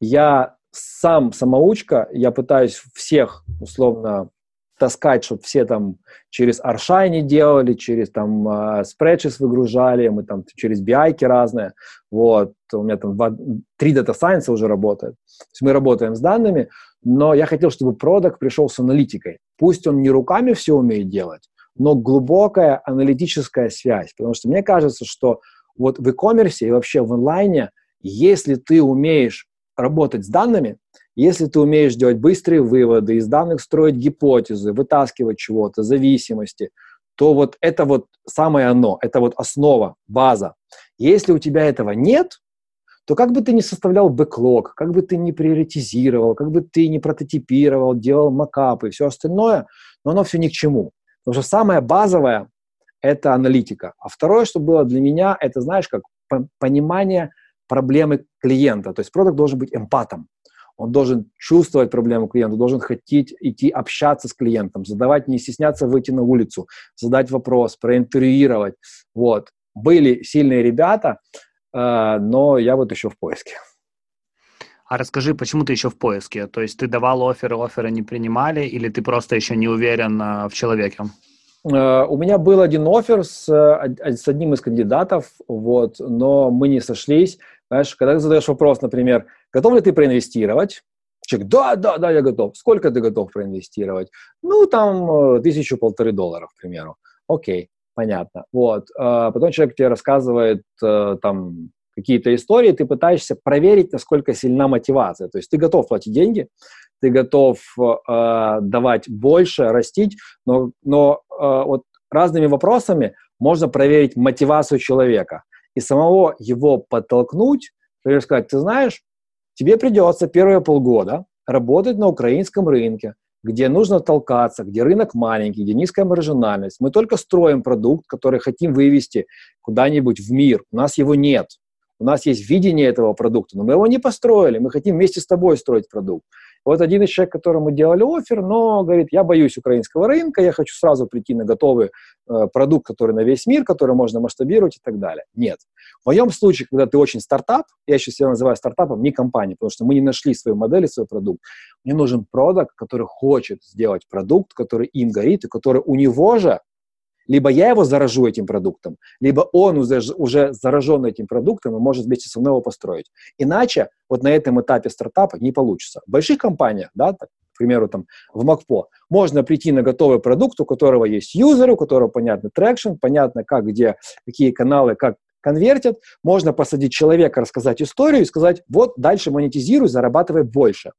я сам самоучка, я пытаюсь всех условно таскать, чтобы все там через Аршайни делали, через там э, Spreadsheet выгружали, мы там через BI разные, вот, у меня там два, три дата сайенса уже работает. То есть мы работаем с данными, но я хотел, чтобы продукт пришел с аналитикой. Пусть он не руками все умеет делать, но глубокая аналитическая связь, потому что мне кажется, что вот в e-commerce и вообще в онлайне, если ты умеешь работать с данными, Если ты умеешь делать быстрые выводы, из данных строить гипотезы, вытаскивать чего-то, зависимости, то вот это вот самое оно, это вот основа, база. Если у тебя этого нет, то как бы ты ни составлял бэклог, как бы ты ни приоритизировал, как бы ты ни прототипировал, делал макапы и все остальное, но оно все ни к чему. Потому что самое базовое – это аналитика. А второе, что было для меня, это, знаешь, как понимание проблемы клиента. То есть продукт должен быть эмпатом. Он должен чувствовать проблему клиента, должен хотеть идти общаться с клиентом, задавать, не стесняться выйти на улицу, задать вопрос, проинтервьюировать. Вот. Были сильные ребята, э, но я вот еще в поиске. А расскажи, почему ты еще в поиске? То есть ты давал оферы, оферы не принимали, или ты просто еще не уверен э, в человеке? Uh, у меня был один офер с, с одним из кандидатов, вот, но мы не сошлись. Знаешь, когда ты задаешь вопрос, например, готов ли ты проинвестировать? Человек, да, да, да, я готов. Сколько ты готов проинвестировать? Ну, там, э, тысячу-полторы долларов, к примеру. Окей, понятно. Вот. А потом человек тебе рассказывает э, там какие-то истории, ты пытаешься проверить, насколько сильна мотивация. То есть ты готов платить деньги, ты готов э, давать больше, растить, но, но э, вот разными вопросами можно проверить мотивацию человека и самого его подтолкнуть, например, сказать, ты знаешь, тебе придется первые полгода работать на украинском рынке, где нужно толкаться, где рынок маленький, где низкая маржинальность. Мы только строим продукт, который хотим вывести куда-нибудь в мир. У нас его нет. У нас есть видение этого продукта, но мы его не построили. Мы хотим вместе с тобой строить продукт. Вот один из человек, которому делали офер, но говорит, я боюсь украинского рынка, я хочу сразу прийти на готовый э, продукт, который на весь мир, который можно масштабировать и так далее. Нет. В моем случае, когда ты очень стартап, я сейчас себя называю стартапом, не компанией, потому что мы не нашли свою модель и свой продукт. Мне нужен продукт, который хочет сделать продукт, который им горит и который у него же либо я его заражу этим продуктом, либо он уже, уже заражен этим продуктом и может вместе со мной его построить. Иначе вот на этом этапе стартапа не получится. В больших компаниях, да, так, к примеру, там, в MacPaw, можно прийти на готовый продукт, у которого есть юзеры, у которого понятно traction, понятно, как, где, какие каналы, как конвертят. Можно посадить человека, рассказать историю и сказать, вот, дальше монетизируй, зарабатывай больше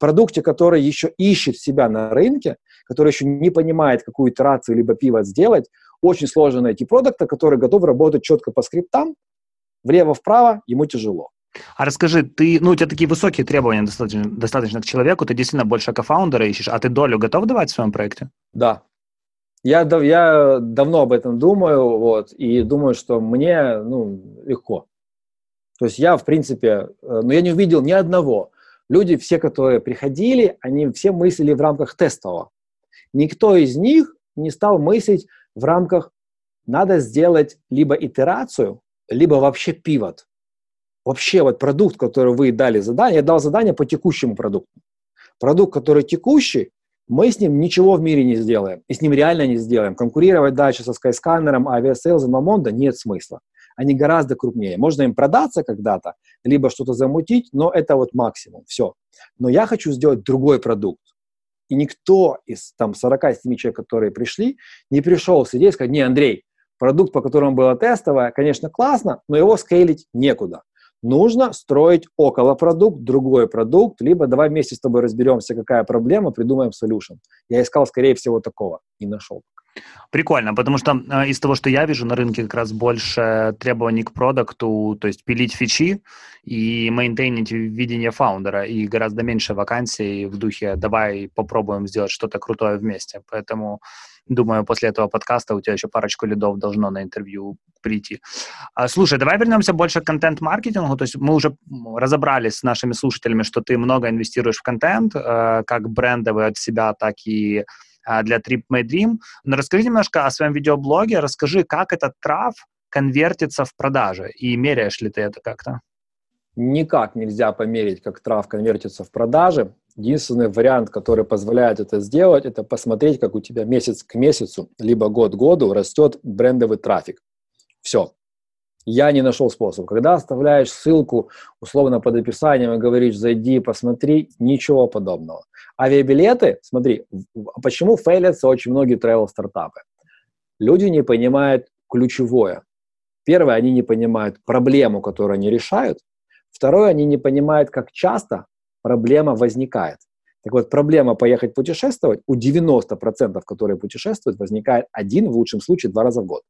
продукте, который еще ищет себя на рынке, который еще не понимает, какую итерацию либо пиво сделать, очень сложно найти продукта, который готов работать четко по скриптам, влево-вправо, ему тяжело. А расскажи, ты, ну, у тебя такие высокие требования достаточно, достаточно к человеку, ты действительно больше кофаундера ищешь, а ты долю готов давать в своем проекте? Да. Я, я давно об этом думаю, вот, и думаю, что мне, ну, легко. То есть я, в принципе, ну, я не увидел ни одного люди, все, которые приходили, они все мыслили в рамках тестового. Никто из них не стал мыслить в рамках надо сделать либо итерацию, либо вообще пивот. Вообще вот продукт, который вы дали задание, я дал задание по текущему продукту. Продукт, который текущий, мы с ним ничего в мире не сделаем. И с ним реально не сделаем. Конкурировать дальше со Skyscanner, и Mamonda нет смысла они гораздо крупнее. Можно им продаться когда-то, либо что-то замутить, но это вот максимум, все. Но я хочу сделать другой продукт. И никто из там 47 человек, которые пришли, не пришел с идеей сказать, не, Андрей, продукт, по которому было тестовое, конечно, классно, но его скейлить некуда. Нужно строить около продукт, другой продукт, либо давай вместе с тобой разберемся, какая проблема, придумаем solution. Я искал, скорее всего, такого и нашел. Прикольно, потому что э, из того, что я вижу на рынке, как раз больше требований к продукту, то есть пилить фичи и мейнтейнить видение фаундера, и гораздо меньше вакансий в духе «давай попробуем сделать что-то крутое вместе». Поэтому, думаю, после этого подкаста у тебя еще парочку лидов должно на интервью прийти. А, слушай, давай вернемся больше к контент-маркетингу. То есть мы уже разобрались с нашими слушателями, что ты много инвестируешь в контент, э, как брендовый от себя, так и для Trip My Dream. Но расскажи немножко о своем видеоблоге, расскажи, как этот трав конвертится в продажи, и меряешь ли ты это как-то? Никак нельзя померить, как трав конвертится в продажи. Единственный вариант, который позволяет это сделать, это посмотреть, как у тебя месяц к месяцу, либо год к году растет брендовый трафик. Все. Я не нашел способ. Когда оставляешь ссылку условно под описанием и говоришь, зайди, посмотри, ничего подобного. Авиабилеты, смотри, почему фейлятся очень многие travel-стартапы? Люди не понимают ключевое. Первое, они не понимают проблему, которую они решают. Второе, они не понимают, как часто проблема возникает. Так вот, проблема поехать путешествовать у 90%, которые путешествуют, возникает один, в лучшем случае, два раза в год.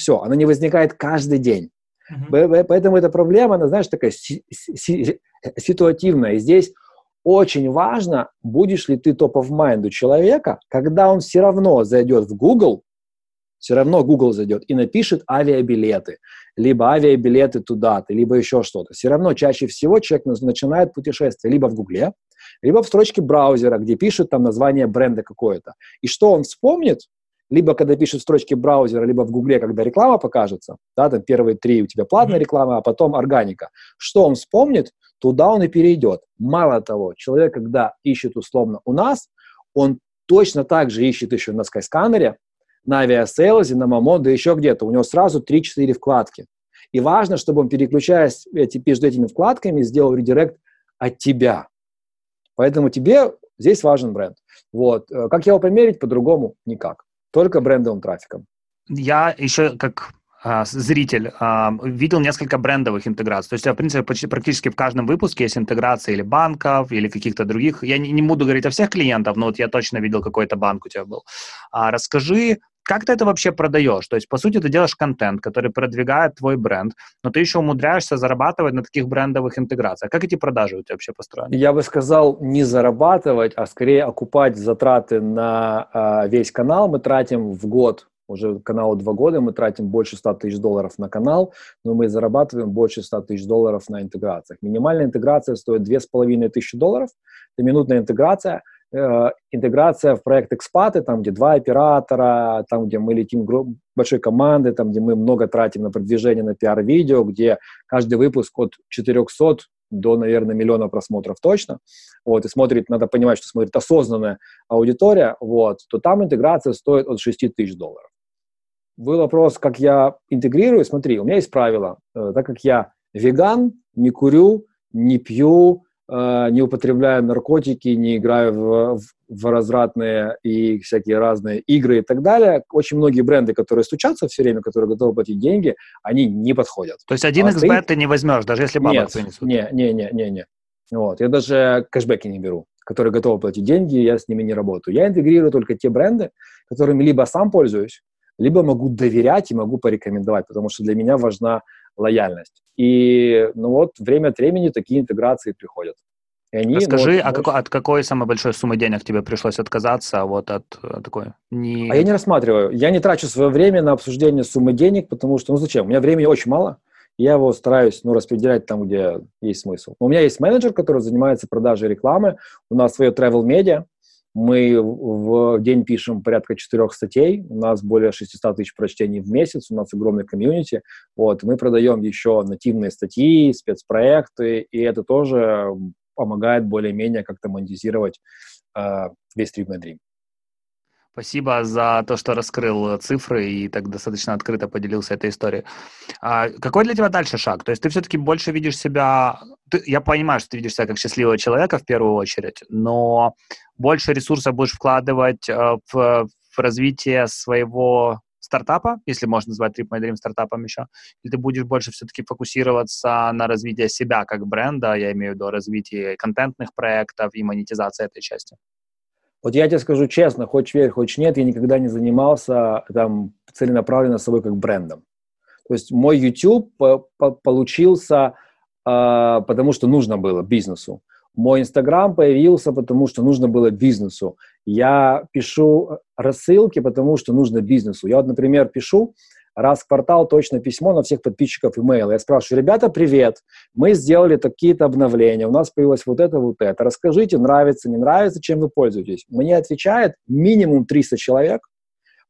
Все, она не возникает каждый день. Mm-hmm. Поэтому эта проблема, она, знаешь, такая си- си- ситуативная. И здесь очень важно, будешь ли ты топ of mind у человека, когда он все равно зайдет в Google, все равно Google зайдет и напишет авиабилеты, либо авиабилеты туда-то, либо еще что-то. Все равно чаще всего человек начинает путешествие либо в Гугле, либо в строчке браузера, где пишет там название бренда какое-то. И что он вспомнит, либо когда пишет в строчке браузера, либо в Гугле, когда реклама покажется, да, там первые три у тебя платная реклама, а потом органика. Что он вспомнит, туда он и перейдет. Мало того, человек, когда ищет условно у нас, он точно так же ищет еще на Skyscanner, на Aviasales е, на Momondo, еще где-то. У него сразу 3-4 вкладки. И важно, чтобы он, переключаясь эти, между этими вкладками, сделал редирект от тебя. Поэтому тебе здесь важен бренд. Вот. Э, как его померить? По-другому никак. Только брендовым трафиком. Я еще как а, зритель а, видел несколько брендовых интеграций. То есть, в принципе, почти, практически в каждом выпуске есть интеграция или банков, или каких-то других. Я не, не буду говорить о всех клиентах, но вот я точно видел какой-то банк у тебя был. А, расскажи, как ты это вообще продаешь? То есть, по сути, ты делаешь контент, который продвигает твой бренд, но ты еще умудряешься зарабатывать на таких брендовых интеграциях. Как эти продажи у тебя вообще построены? Я бы сказал, не зарабатывать, а скорее окупать затраты на э, весь канал. Мы тратим в год уже каналу два года, мы тратим больше 100 тысяч долларов на канал, но мы зарабатываем больше 100 тысяч долларов на интеграциях. Минимальная интеграция стоит 2500 долларов, это минутная интеграция – интеграция в проект экспаты, там, где два оператора, там, где мы летим большой команды, там, где мы много тратим на продвижение, на пиар-видео, где каждый выпуск от 400 до, наверное, миллиона просмотров точно, вот, и смотрит, надо понимать, что смотрит осознанная аудитория, вот, то там интеграция стоит от 6 тысяч долларов. Был вопрос, как я интегрирую. Смотри, у меня есть правило. Э, так как я веган, не курю, не пью, Э, не употребляю наркотики, не играю в, в, в развратные и всякие разные игры и так далее. Очень многие бренды, которые стучатся все время, которые готовы платить деньги, они не подходят. То есть один а стоит... ты не возьмешь, даже если бабок Нет, принесут? Не, не, не, не, не. Вот. Я даже кэшбэки не беру, которые готовы платить деньги, я с ними не работаю. Я интегрирую только те бренды, которыми либо сам пользуюсь, либо могу доверять и могу порекомендовать, потому что для меня важна лояльность. И ну вот время от времени такие интеграции приходят. И они, Расскажи, ну, а какой, от какой самой большой суммы денег тебе пришлось отказаться, а вот от, от э, такой? Не... А я не рассматриваю. Я не трачу свое время на обсуждение суммы денег, потому что, ну зачем? У меня времени очень мало. Я его стараюсь ну, распределять там, где есть смысл. У меня есть менеджер, который занимается продажей рекламы. У нас свое travel media. Мы в день пишем порядка четырех статей, у нас более 600 тысяч прочтений в месяц, у нас огромный комьюнити. Вот, мы продаем еще нативные статьи, спецпроекты, и это тоже помогает более-менее как-то монетизировать э, весь Trip Dream. Спасибо за то, что раскрыл цифры и так достаточно открыто поделился этой историей. А какой для тебя дальше шаг? То есть ты все-таки больше видишь себя... Ты, я понимаю, что ты видишь себя как счастливого человека в первую очередь, но больше ресурсов будешь вкладывать э, в, в развитие своего стартапа, если можно назвать Trip My Dream стартапом еще, или ты будешь больше все-таки фокусироваться на развитии себя как бренда, я имею в виду развитие контентных проектов и монетизации этой части? Вот я тебе скажу честно, хочешь верь, хочешь нет, я никогда не занимался там целенаправленно собой как брендом. То есть мой YouTube по по получился, э, потому что нужно было бизнесу. Мой Инстаграм появился, потому что нужно было бизнесу. Я пишу рассылки, потому что нужно бизнесу. Я вот, например, пишу раз в квартал точно письмо на всех подписчиков имейла. Я спрашиваю, ребята, привет, мы сделали такие-то обновления, у нас появилось вот это, вот это. Расскажите, нравится, не нравится, чем вы пользуетесь. Мне отвечает минимум 300 человек,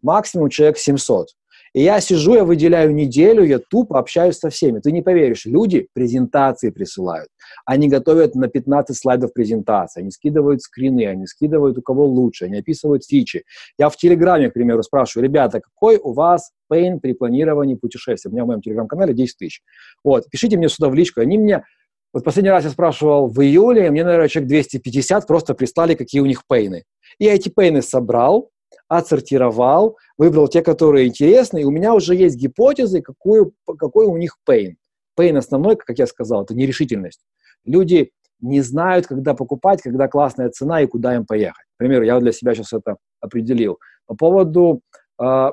максимум человек 700. И я сижу, я выделяю неделю, я тупо общаюсь со всеми. Ты не поверишь, люди презентации присылают. Они готовят на 15 слайдов презентации, они скидывают скрины, они скидывают у кого лучше, они описывают фичи. Я в Телеграме, к примеру, спрашиваю, ребята, какой у вас пейн при планировании путешествия? У меня в моем Телеграм-канале 10 тысяч. Вот, пишите мне сюда в личку, они мне вот последний раз я спрашивал в июле, мне, наверное, человек 250 просто прислали, какие у них пейны. Я эти пейны собрал, отсортировал, выбрал те, которые интересны, и у меня уже есть гипотезы, какую, какой у них pain. Pain основной, как я сказал, это нерешительность. Люди не знают, когда покупать, когда классная цена и куда им поехать. К примеру, я для себя сейчас это определил. По поводу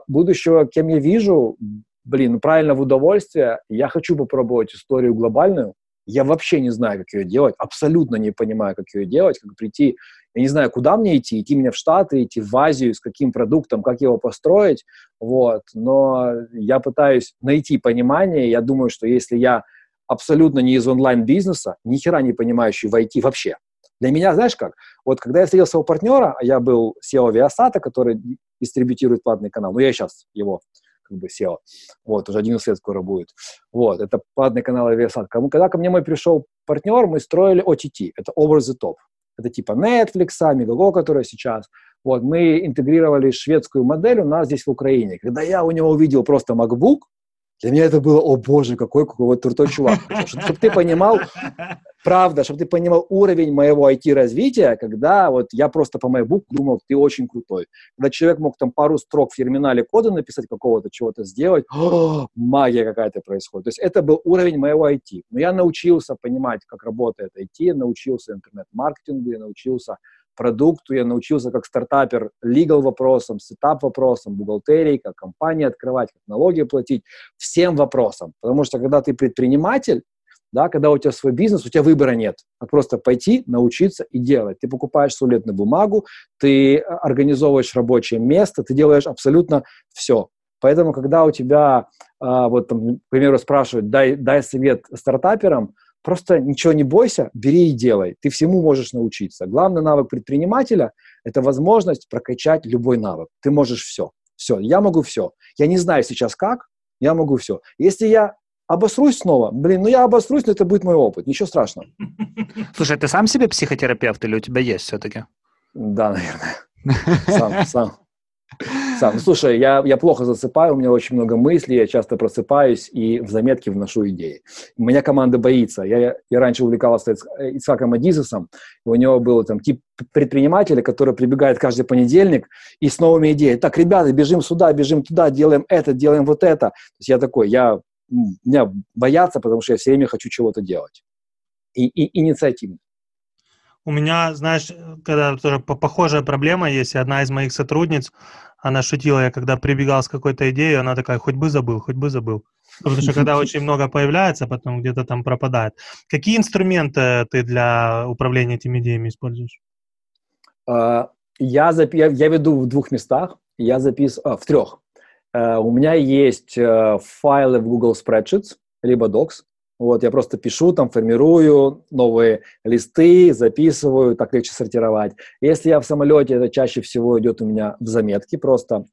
будущего, кем я вижу, блин, ну правильно в удовольствие, я хочу попробовать историю глобальную, я вообще не знаю, как ее делать, абсолютно не понимаю, как ее делать, как прийти, я не знаю, куда мне идти, идти мне в Штаты, идти в Азию, с каким продуктом, как его построить, вот, но я пытаюсь найти понимание, я думаю, что если я абсолютно не из онлайн-бизнеса, ни хера не понимающий в IT вообще, для меня, знаешь как, вот когда я встретил своего партнера, а я был SEO Viasat, который дистрибутирует платный канал, ну я сейчас его как бы SEO. Вот, уже 11 лет скоро будет. Вот, это платный канал Viasat. Когда ко мне мой пришел партнер, мы строили OTT, это Over the Top. Это типа Netflix, Megago, которая сейчас. Вот, мы интегрировали шведскую модель у нас здесь в Украине. Когда я у него увидел просто MacBook, для меня это было, о боже, какой какой вот крутой чувак. Чтобы ты понимал, правда, чтобы ты понимал уровень моего IT-развития, когда вот я просто по MacBook думал, ты очень крутой. Когда человек мог там пару строк в терминале кода написать какого-то, чего-то сделать, о, магия какая-то происходит. То есть это был уровень моего IT. Но я научился понимать, как работает IT, научился интернет-маркетингу, я научился продукту, я научился как стартапер legal вопросам, сетап вопросам, бухгалтерии, как компании открывать, как налоги платить, всем вопросам. Потому что когда ты предприниматель, да, когда у тебя свой бизнес, у тебя выбора нет. А просто пойти, научиться и делать. Ты покупаешь туалетную бумагу, ты организовываешь рабочее место, ты делаешь абсолютно все. Поэтому, когда у тебя, а, вот, там, к примеру, спрашивают, дай, дай совет стартаперам, Просто ничего не бойся, бери и делай. Ты всему можешь научиться. Главный навык предпринимателя – это возможность прокачать любой навык. Ты можешь все. Все, я могу все. Я не знаю сейчас как, я могу все. Если я обосрусь снова, блин, ну я обосрусь, но это будет мой опыт, ничего страшного. Слушай, ты сам себе психотерапевт или у тебя есть все-таки? Да, наверное. Сам, сам. Сам. Ну, слушай, я, я плохо засыпаю, у меня очень много мыслей, я часто просыпаюсь и в заметки вношу идеи. Меня команда боится. Я, я раньше увлекался Ицхаком Адизесом, у него был там тип предпринимателя, который прибегает каждый понедельник и с новыми идеями. Так, ребята, бежим сюда, бежим туда, делаем это, делаем вот это. То есть я такой, я, меня боятся, потому что я все время хочу чего-то делать. И, и инициативно. У меня, знаешь, когда тоже похожая проблема есть, и одна из моих сотрудниц, она шутила, я когда прибегал с какой-то идеей, она такая, хоть бы забыл, хоть бы забыл. Потому что когда очень много появляется, потом где-то там пропадает. Какие инструменты ты для управления этими идеями используешь? А, я, я, я веду в двух местах, я записываю, а, в трех. Uh, у меня есть uh, файлы в Google Spreadsheets, либо Docs, вот, я просто пишу, там, формирую новые листы, записываю, так легче сортировать. Если я в самолете, это чаще всего идет у меня в заметки, просто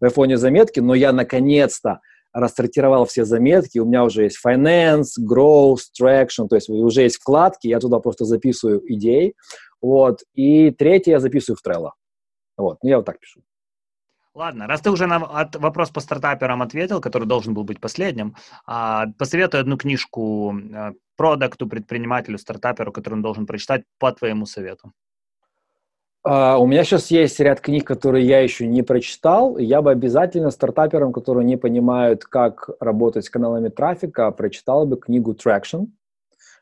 в айфоне заметки, но я наконец-то рассортировал все заметки, у меня уже есть finance, growth, traction, то есть уже есть вкладки, я туда просто записываю идеи, вот, и третье я записываю в Trello. Вот, ну я вот так пишу. Ладно, раз ты уже на от, вопрос по стартаперам ответил, который должен был быть последним, а, посоветуй одну книжку а, продукту, предпринимателю, стартаперу, который он должен прочитать по твоему совету. Uh, у меня сейчас есть ряд книг, которые я еще не прочитал. Я бы обязательно стартаперам, которые не понимают, как работать с каналами трафика, прочитал бы книгу Traction.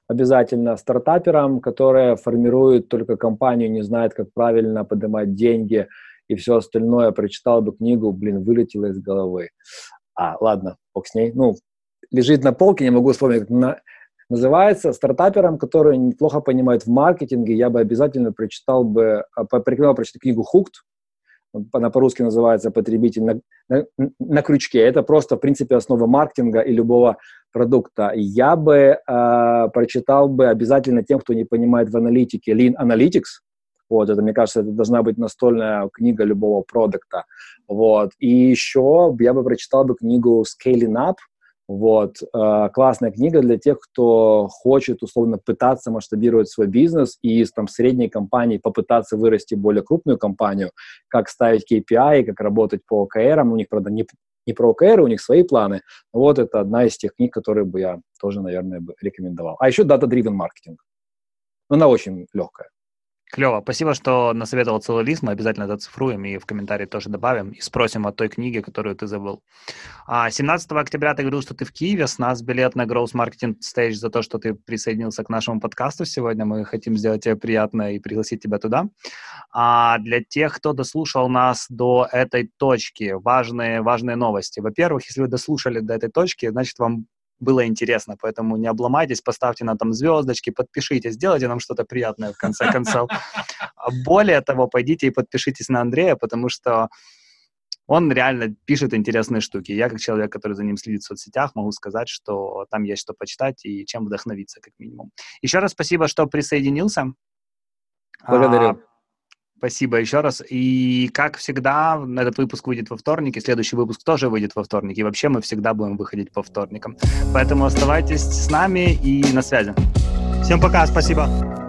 Обязательно стартаперам, которые формируют только компанию, не знают, как правильно поднимать деньги, и все остальное, прочитал бы книгу, блин, вылетело из головы. А, ладно, бог с ней. Ну, лежит на полке, не могу вспомнить, как на, называется. Стартаперам, которые неплохо понимают в маркетинге, я бы обязательно прочитал бы, а, порекомендовал прочитать книгу «Hooked», она по-русски называется «Потребитель на, на, на крючке». Это просто, в принципе, основа маркетинга и любого продукта. Я бы э, прочитал бы обязательно тем, кто не понимает в аналитике, Lean Analytics, вот, это, мне кажется, это должна быть настольная книга любого продукта. Вот. И еще я бы прочитал бы книгу Scaling Up, вот, э, классная книга для тех, кто хочет, условно, пытаться масштабировать свой бизнес и из там средней компании попытаться вырасти более крупную компанию, как ставить KPI, как работать по OKR. У них, правда, не, не про OKR, у них свои планы. Вот это одна из тех книг, которые бы я тоже, наверное, бы рекомендовал. А еще Data Driven Marketing. Она очень легкая. Клево. Спасибо, что насоветовал целый лист. Мы обязательно это цифруем и в комментарии тоже добавим. И спросим о той книге, которую ты забыл. А 17 октября ты говорил, что ты в Киеве. С нас билет на Growth Marketing Stage за то, что ты присоединился к нашему подкасту сегодня. Мы хотим сделать тебе приятно и пригласить тебя туда. А для тех, кто дослушал нас до этой точки, важные, важные новости. Во-первых, если вы дослушали до этой точки, значит, вам было интересно, поэтому не обломайтесь, поставьте нам там звездочки, подпишитесь, сделайте нам что-то приятное в конце концов. А более того, пойдите и подпишитесь на Андрея, потому что он реально пишет интересные штуки. Я, как человек, который за ним следит в соцсетях, могу сказать, что там есть что почитать и чем вдохновиться, как минимум. Еще раз спасибо, что присоединился. Благодарю. Спасибо еще раз. И, как всегда, этот выпуск выйдет во вторник, и следующий выпуск тоже выйдет во вторник. И вообще мы всегда будем выходить по вторникам. Поэтому оставайтесь с нами и на связи. Всем пока, спасибо.